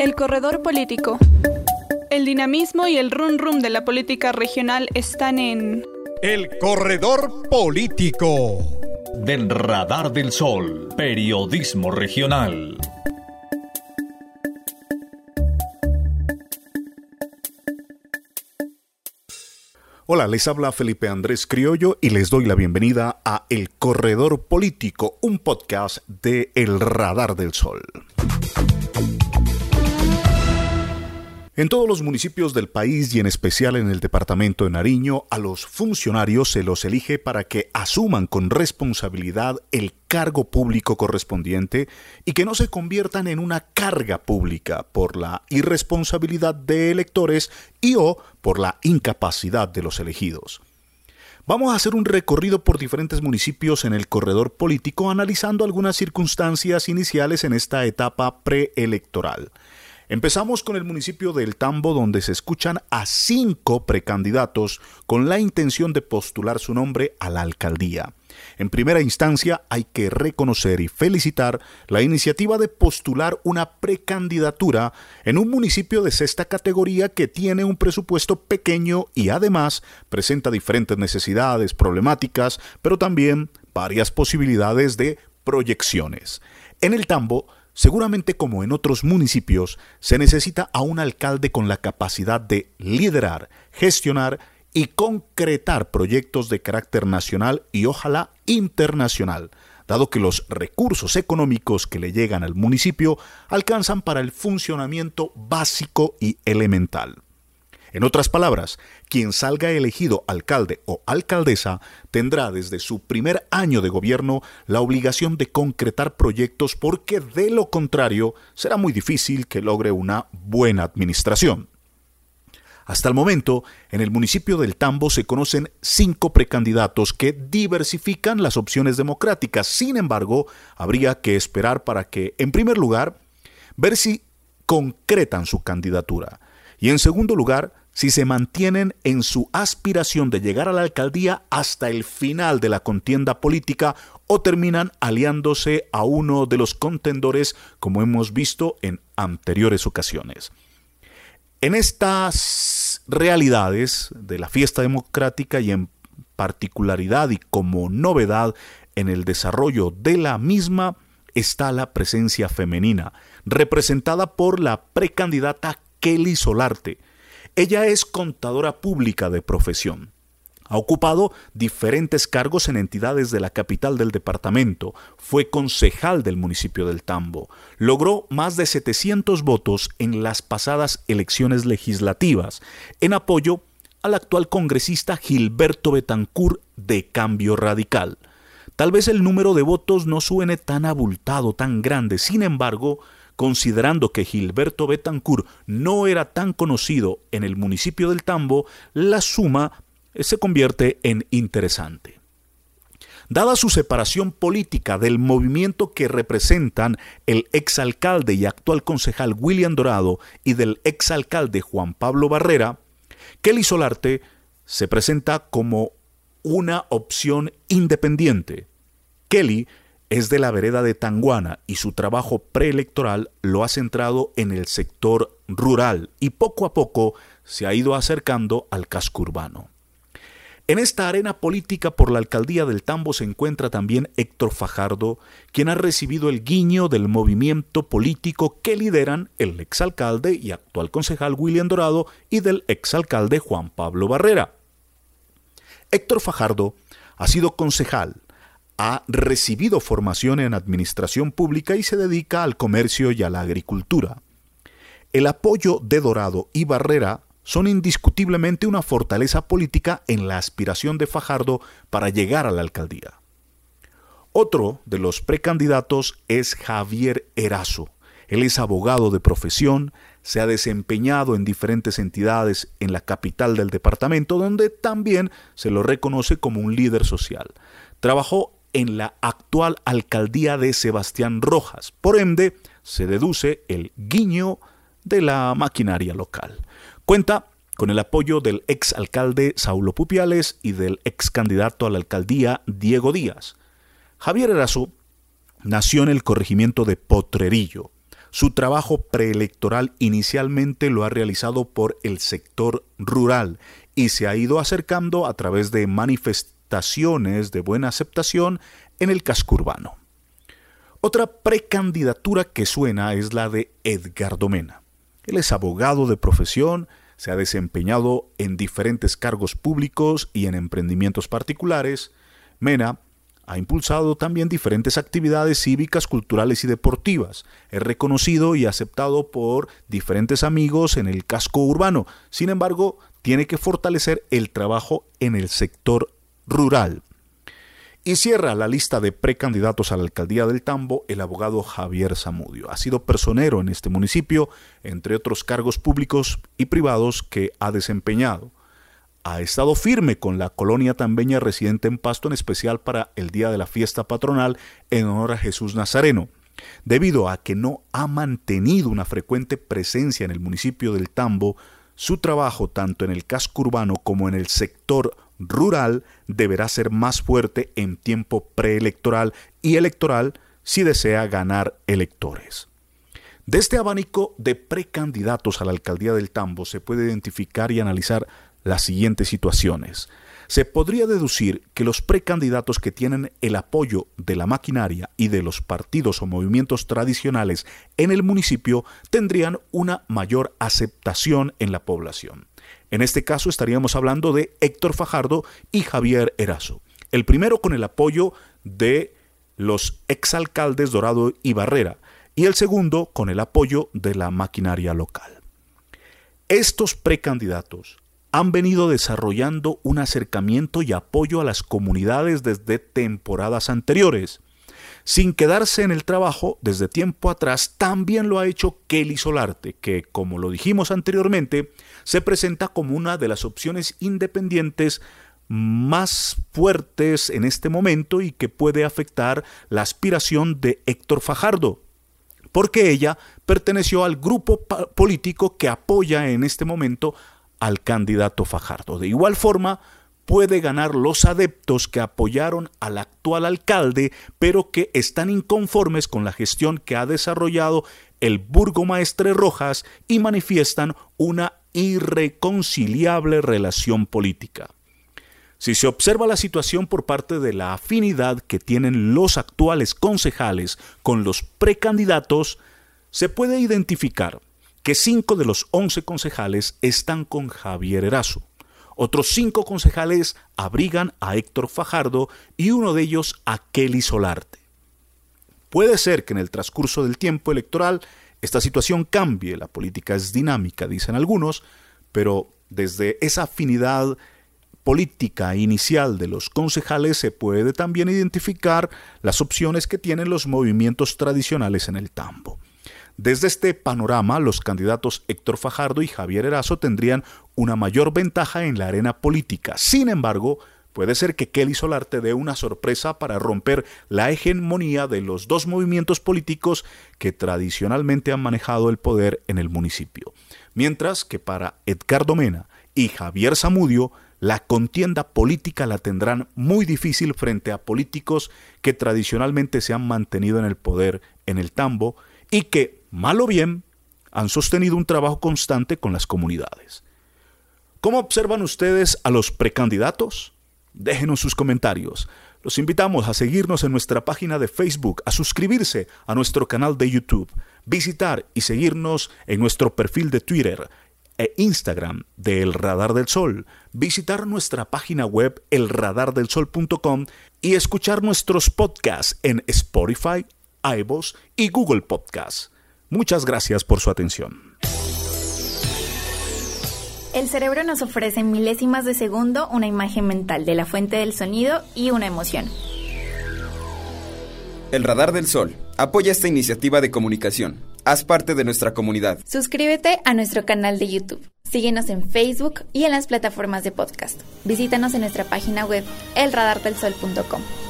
El corredor político. El dinamismo y el rum rum de la política regional están en... El corredor político. Del radar del sol, periodismo regional. Hola, les habla Felipe Andrés Criollo y les doy la bienvenida a El Corredor Político, un podcast de El Radar del Sol. En todos los municipios del país y en especial en el departamento de Nariño, a los funcionarios se los elige para que asuman con responsabilidad el cargo público correspondiente y que no se conviertan en una carga pública por la irresponsabilidad de electores y o por la incapacidad de los elegidos. Vamos a hacer un recorrido por diferentes municipios en el corredor político analizando algunas circunstancias iniciales en esta etapa preelectoral. Empezamos con el municipio del Tambo, donde se escuchan a cinco precandidatos con la intención de postular su nombre a la alcaldía. En primera instancia, hay que reconocer y felicitar la iniciativa de postular una precandidatura en un municipio de sexta categoría que tiene un presupuesto pequeño y además presenta diferentes necesidades, problemáticas, pero también varias posibilidades de proyecciones. En el Tambo, Seguramente como en otros municipios, se necesita a un alcalde con la capacidad de liderar, gestionar y concretar proyectos de carácter nacional y ojalá internacional, dado que los recursos económicos que le llegan al municipio alcanzan para el funcionamiento básico y elemental. En otras palabras, quien salga elegido alcalde o alcaldesa tendrá desde su primer año de gobierno la obligación de concretar proyectos porque de lo contrario será muy difícil que logre una buena administración. Hasta el momento, en el municipio del Tambo se conocen cinco precandidatos que diversifican las opciones democráticas. Sin embargo, habría que esperar para que, en primer lugar, ver si concretan su candidatura. Y en segundo lugar, si se mantienen en su aspiración de llegar a la alcaldía hasta el final de la contienda política o terminan aliándose a uno de los contendores como hemos visto en anteriores ocasiones. En estas realidades de la fiesta democrática y en particularidad y como novedad en el desarrollo de la misma está la presencia femenina, representada por la precandidata Kelly Solarte, ella es contadora pública de profesión. Ha ocupado diferentes cargos en entidades de la capital del departamento. Fue concejal del municipio del Tambo. Logró más de 700 votos en las pasadas elecciones legislativas en apoyo al actual congresista Gilberto Betancourt de Cambio Radical. Tal vez el número de votos no suene tan abultado, tan grande. Sin embargo, Considerando que Gilberto Betancourt no era tan conocido en el municipio del Tambo, la suma eh, se convierte en interesante. Dada su separación política del movimiento que representan el exalcalde y actual concejal William Dorado y del exalcalde Juan Pablo Barrera, Kelly Solarte se presenta como una opción independiente. Kelly es de la vereda de Tanguana y su trabajo preelectoral lo ha centrado en el sector rural y poco a poco se ha ido acercando al casco urbano. En esta arena política por la alcaldía del Tambo se encuentra también Héctor Fajardo, quien ha recibido el guiño del movimiento político que lideran el exalcalde y actual concejal William Dorado y del exalcalde Juan Pablo Barrera. Héctor Fajardo ha sido concejal, ha recibido formación en administración pública y se dedica al comercio y a la agricultura. El apoyo de Dorado y Barrera son indiscutiblemente una fortaleza política en la aspiración de Fajardo para llegar a la alcaldía. Otro de los precandidatos es Javier Erazo. Él es abogado de profesión, se ha desempeñado en diferentes entidades en la capital del departamento, donde también se lo reconoce como un líder social. Trabajó en la actual alcaldía de Sebastián Rojas. Por ende, se deduce el guiño de la maquinaria local. Cuenta con el apoyo del ex alcalde Saulo Pupiales y del ex candidato a la alcaldía Diego Díaz. Javier Erazo nació en el corregimiento de Potrerillo. su trabajo preelectoral inicialmente lo ha realizado por el sector rural y se ha ido acercando a través de manifestaciones de buena aceptación en el casco urbano. Otra precandidatura que suena es la de Edgardo Mena. Él es abogado de profesión, se ha desempeñado en diferentes cargos públicos y en emprendimientos particulares. Mena ha impulsado también diferentes actividades cívicas, culturales y deportivas. Es reconocido y aceptado por diferentes amigos en el casco urbano. Sin embargo, tiene que fortalecer el trabajo en el sector rural. Y cierra la lista de precandidatos a la alcaldía del Tambo el abogado Javier Zamudio. Ha sido personero en este municipio, entre otros cargos públicos y privados que ha desempeñado. Ha estado firme con la colonia tambeña residente en Pasto, en especial para el día de la fiesta patronal en honor a Jesús Nazareno. Debido a que no ha mantenido una frecuente presencia en el municipio del Tambo, su trabajo tanto en el casco urbano como en el sector rural deberá ser más fuerte en tiempo preelectoral y electoral si desea ganar electores. De este abanico de precandidatos a la alcaldía del Tambo se puede identificar y analizar las siguientes situaciones se podría deducir que los precandidatos que tienen el apoyo de la maquinaria y de los partidos o movimientos tradicionales en el municipio tendrían una mayor aceptación en la población. En este caso estaríamos hablando de Héctor Fajardo y Javier Erazo. El primero con el apoyo de los exalcaldes Dorado y Barrera y el segundo con el apoyo de la maquinaria local. Estos precandidatos han venido desarrollando un acercamiento y apoyo a las comunidades desde temporadas anteriores. Sin quedarse en el trabajo, desde tiempo atrás también lo ha hecho Kelly Solarte, que, como lo dijimos anteriormente, se presenta como una de las opciones independientes más fuertes en este momento y que puede afectar la aspiración de Héctor Fajardo, porque ella perteneció al grupo político que apoya en este momento al candidato Fajardo. De igual forma, puede ganar los adeptos que apoyaron al actual alcalde, pero que están inconformes con la gestión que ha desarrollado el burgomaestre Rojas y manifiestan una irreconciliable relación política. Si se observa la situación por parte de la afinidad que tienen los actuales concejales con los precandidatos, se puede identificar que cinco de los once concejales están con Javier Erazo. Otros cinco concejales abrigan a Héctor Fajardo y uno de ellos a Kelly Solarte. Puede ser que en el transcurso del tiempo electoral esta situación cambie, la política es dinámica, dicen algunos, pero desde esa afinidad política inicial de los concejales se puede también identificar las opciones que tienen los movimientos tradicionales en el tambo. Desde este panorama, los candidatos Héctor Fajardo y Javier Erazo tendrían una mayor ventaja en la arena política. Sin embargo, puede ser que Kelly Solarte dé una sorpresa para romper la hegemonía de los dos movimientos políticos que tradicionalmente han manejado el poder en el municipio. Mientras que para Edgardo Mena y Javier Zamudio, la contienda política la tendrán muy difícil frente a políticos que tradicionalmente se han mantenido en el poder en el tambo y que mal o bien, han sostenido un trabajo constante con las comunidades. ¿Cómo observan ustedes a los precandidatos? Déjenos sus comentarios. Los invitamos a seguirnos en nuestra página de Facebook, a suscribirse a nuestro canal de YouTube, visitar y seguirnos en nuestro perfil de Twitter e Instagram de El Radar del Sol, visitar nuestra página web elradardelsol.com y escuchar nuestros podcasts en Spotify, iVoox y Google Podcasts. Muchas gracias por su atención. El cerebro nos ofrece en milésimas de segundo una imagen mental de la fuente del sonido y una emoción. El Radar del Sol apoya esta iniciativa de comunicación. Haz parte de nuestra comunidad. Suscríbete a nuestro canal de YouTube. Síguenos en Facebook y en las plataformas de podcast. Visítanos en nuestra página web elradardelsol.com.